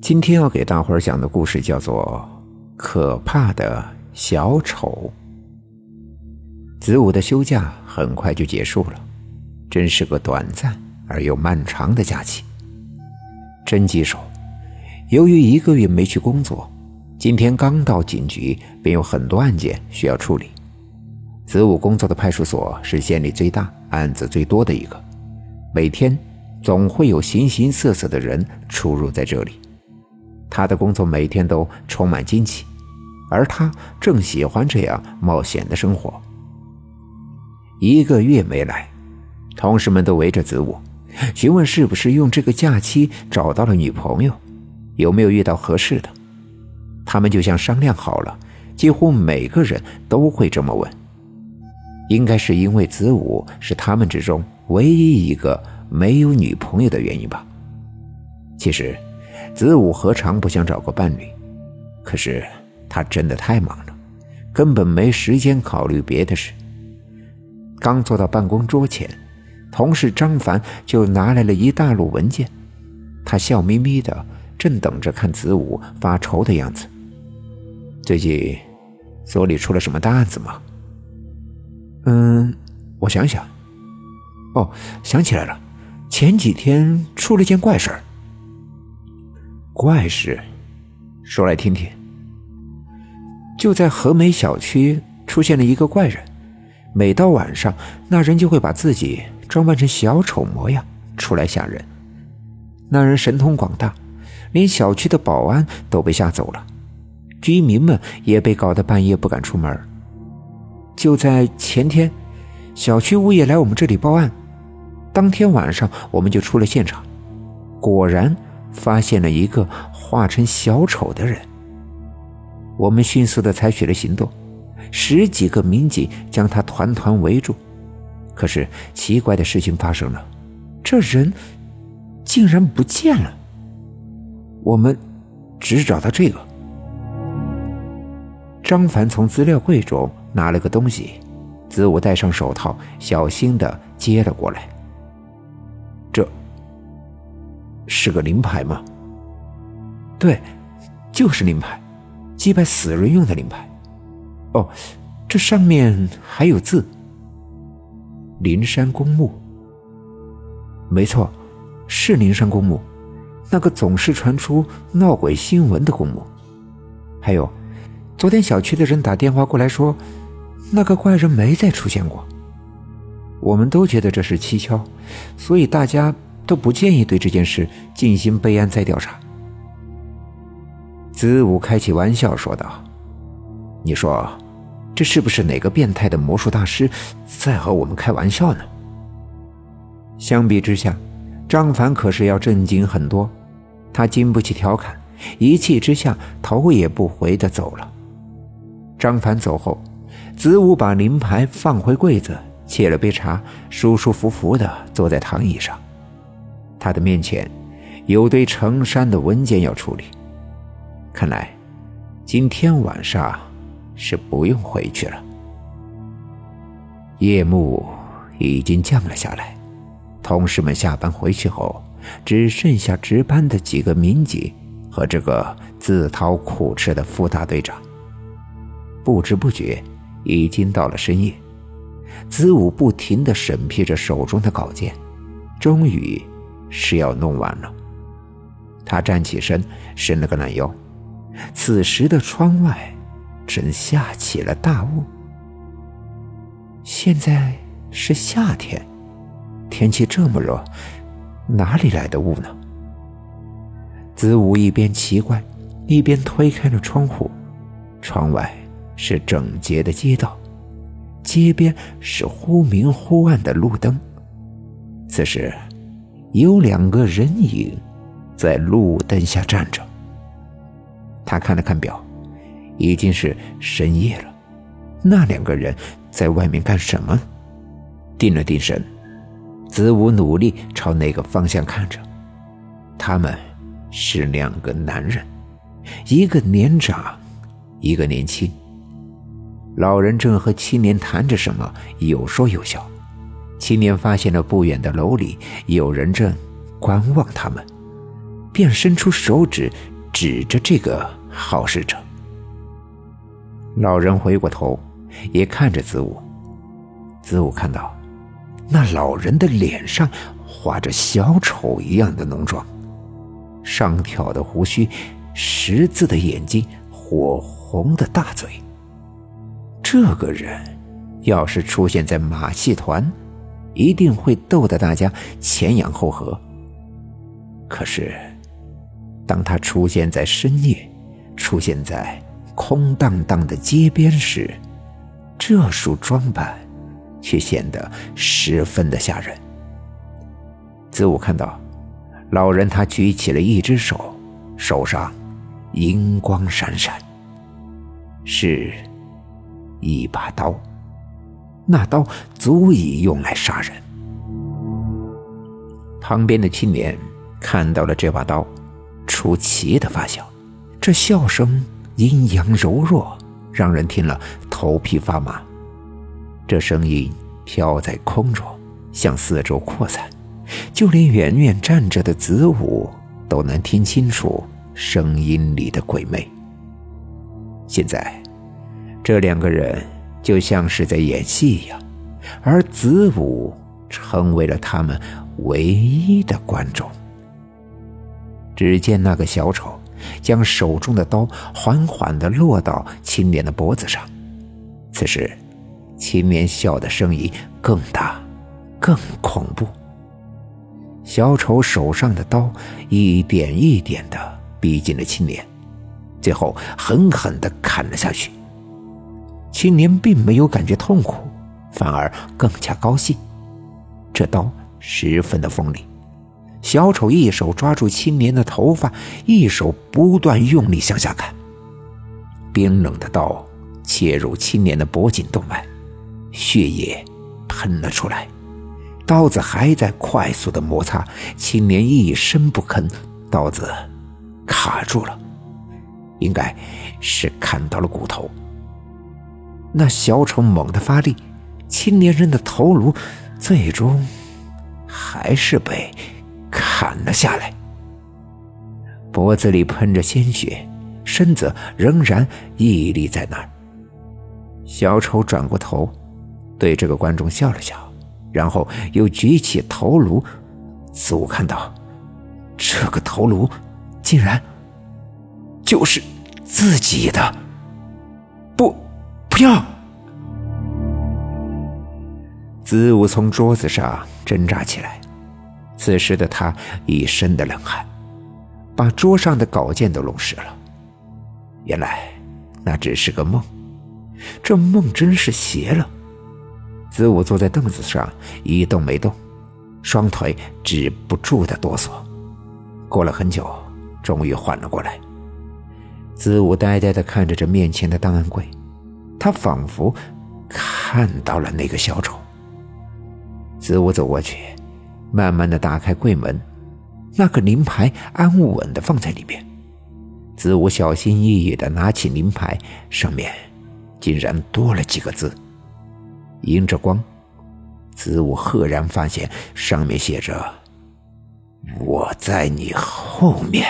今天要给大伙儿讲的故事叫做《可怕的小丑》。子午的休假很快就结束了，真是个短暂而又漫长的假期。真棘手由于一个月没去工作，今天刚到警局，便有很多案件需要处理。子午工作的派出所是县里最大、案子最多的一个，每天总会有形形色色的人出入在这里。他的工作每天都充满惊奇，而他正喜欢这样冒险的生活。一个月没来，同事们都围着子午，询问是不是用这个假期找到了女朋友，有没有遇到合适的。他们就像商量好了，几乎每个人都会这么问。应该是因为子午是他们之中唯一一个没有女朋友的原因吧。其实。子午何尝不想找个伴侣？可是他真的太忙了，根本没时间考虑别的事。刚坐到办公桌前，同事张凡就拿来了一大摞文件，他笑眯眯的，正等着看子午发愁的样子。最近所里出了什么大案子吗？嗯，我想想。哦，想起来了，前几天出了件怪事儿。怪事，说来听听。就在和美小区出现了一个怪人，每到晚上，那人就会把自己装扮成小丑模样出来吓人。那人神通广大，连小区的保安都被吓走了，居民们也被搞得半夜不敢出门。就在前天，小区物业来我们这里报案，当天晚上我们就出了现场，果然。发现了一个化成小丑的人，我们迅速的采取了行动，十几个民警将他团团围住。可是奇怪的事情发生了，这人竟然不见了。我们只找到这个。张凡从资料柜中拿了个东西，子午戴上手套，小心的接了过来。这是个灵牌吗？对，就是灵牌，祭拜死人用的灵牌。哦，这上面还有字。灵山公墓。没错，是灵山公墓，那个总是传出闹鬼新闻的公墓。还有，昨天小区的人打电话过来说，那个怪人没再出现过。我们都觉得这是蹊跷，所以大家。都不建议对这件事进行备案再调查。子午开起玩笑说道：“你说，这是不是哪个变态的魔术大师在和我们开玩笑呢？”相比之下，张凡可是要震惊很多。他经不起调侃，一气之下头也不回的走了。张凡走后，子午把灵牌放回柜子，沏了杯茶，舒舒服服的坐在躺椅上。他的面前有堆成山的文件要处理，看来今天晚上是不用回去了。夜幕已经降了下来，同事们下班回去后，只剩下值班的几个民警和这个自讨苦吃的副大队长。不知不觉，已经到了深夜。子午不停地审批着手中的稿件，终于。是要弄完了。他站起身，伸了个懒腰。此时的窗外正下起了大雾。现在是夏天，天气这么热，哪里来的雾呢？子午一边奇怪，一边推开了窗户。窗外是整洁的街道，街边是忽明忽暗的路灯。此时。有两个人影在路灯下站着。他看了看表，已经是深夜了。那两个人在外面干什么？定了定神，子午努力朝那个方向看着。他们是两个男人，一个年长，一个年轻。老人正和青年谈着什么，有说有笑。青年发现了不远的楼里有人正观望他们，便伸出手指指着这个好事者。老人回过头，也看着子午。子午看到，那老人的脸上画着小丑一样的浓妆，上挑的胡须，十字的眼睛，火红的大嘴。这个人要是出现在马戏团，一定会逗得大家前仰后合。可是，当他出现在深夜，出现在空荡荡的街边时，这束装扮。却显得十分的吓人。子午看到，老人他举起了一只手，手上银光闪闪，是一把刀，那刀足以用来杀人。旁边的青年看到了这把刀，出奇的发笑，这笑声阴阳柔弱，让人听了头皮发麻。这声音飘在空中，向四周扩散，就连远远站着的子午都能听清楚声音里的鬼魅。现在，这两个人就像是在演戏一样，而子午成为了他们唯一的观众。只见那个小丑将手中的刀缓缓地落到青莲的脖子上，此时。青莲笑的声音更大，更恐怖。小丑手上的刀一点一点的逼近了青年，最后狠狠的砍了下去。青年并没有感觉痛苦，反而更加高兴。这刀十分的锋利，小丑一手抓住青年的头发，一手不断用力向下砍。冰冷的刀切入青年的脖颈动脉。血液喷了出来，刀子还在快速的摩擦。青年一声不吭，刀子卡住了，应该是砍到了骨头。那小丑猛地发力，青年人的头颅最终还是被砍了下来，脖子里喷着鲜血，身子仍然屹立在那儿。小丑转过头。对这个观众笑了笑，然后又举起头颅。子午看到，这个头颅竟然就是自己的。不，不要！子午从桌子上挣扎起来。此时的他一身的冷汗，把桌上的稿件都弄湿了。原来那只是个梦，这梦真是邪了。子午坐在凳子上一动没动，双腿止不住的哆嗦。过了很久，终于缓了过来。子午呆呆的看着这面前的档案柜，他仿佛看到了那个小丑。子午走过去，慢慢的打开柜门，那个灵牌安稳的放在里面。子午小心翼翼的拿起灵牌，上面竟然多了几个字。迎着光，子午赫然发现上面写着：“我在你后面。”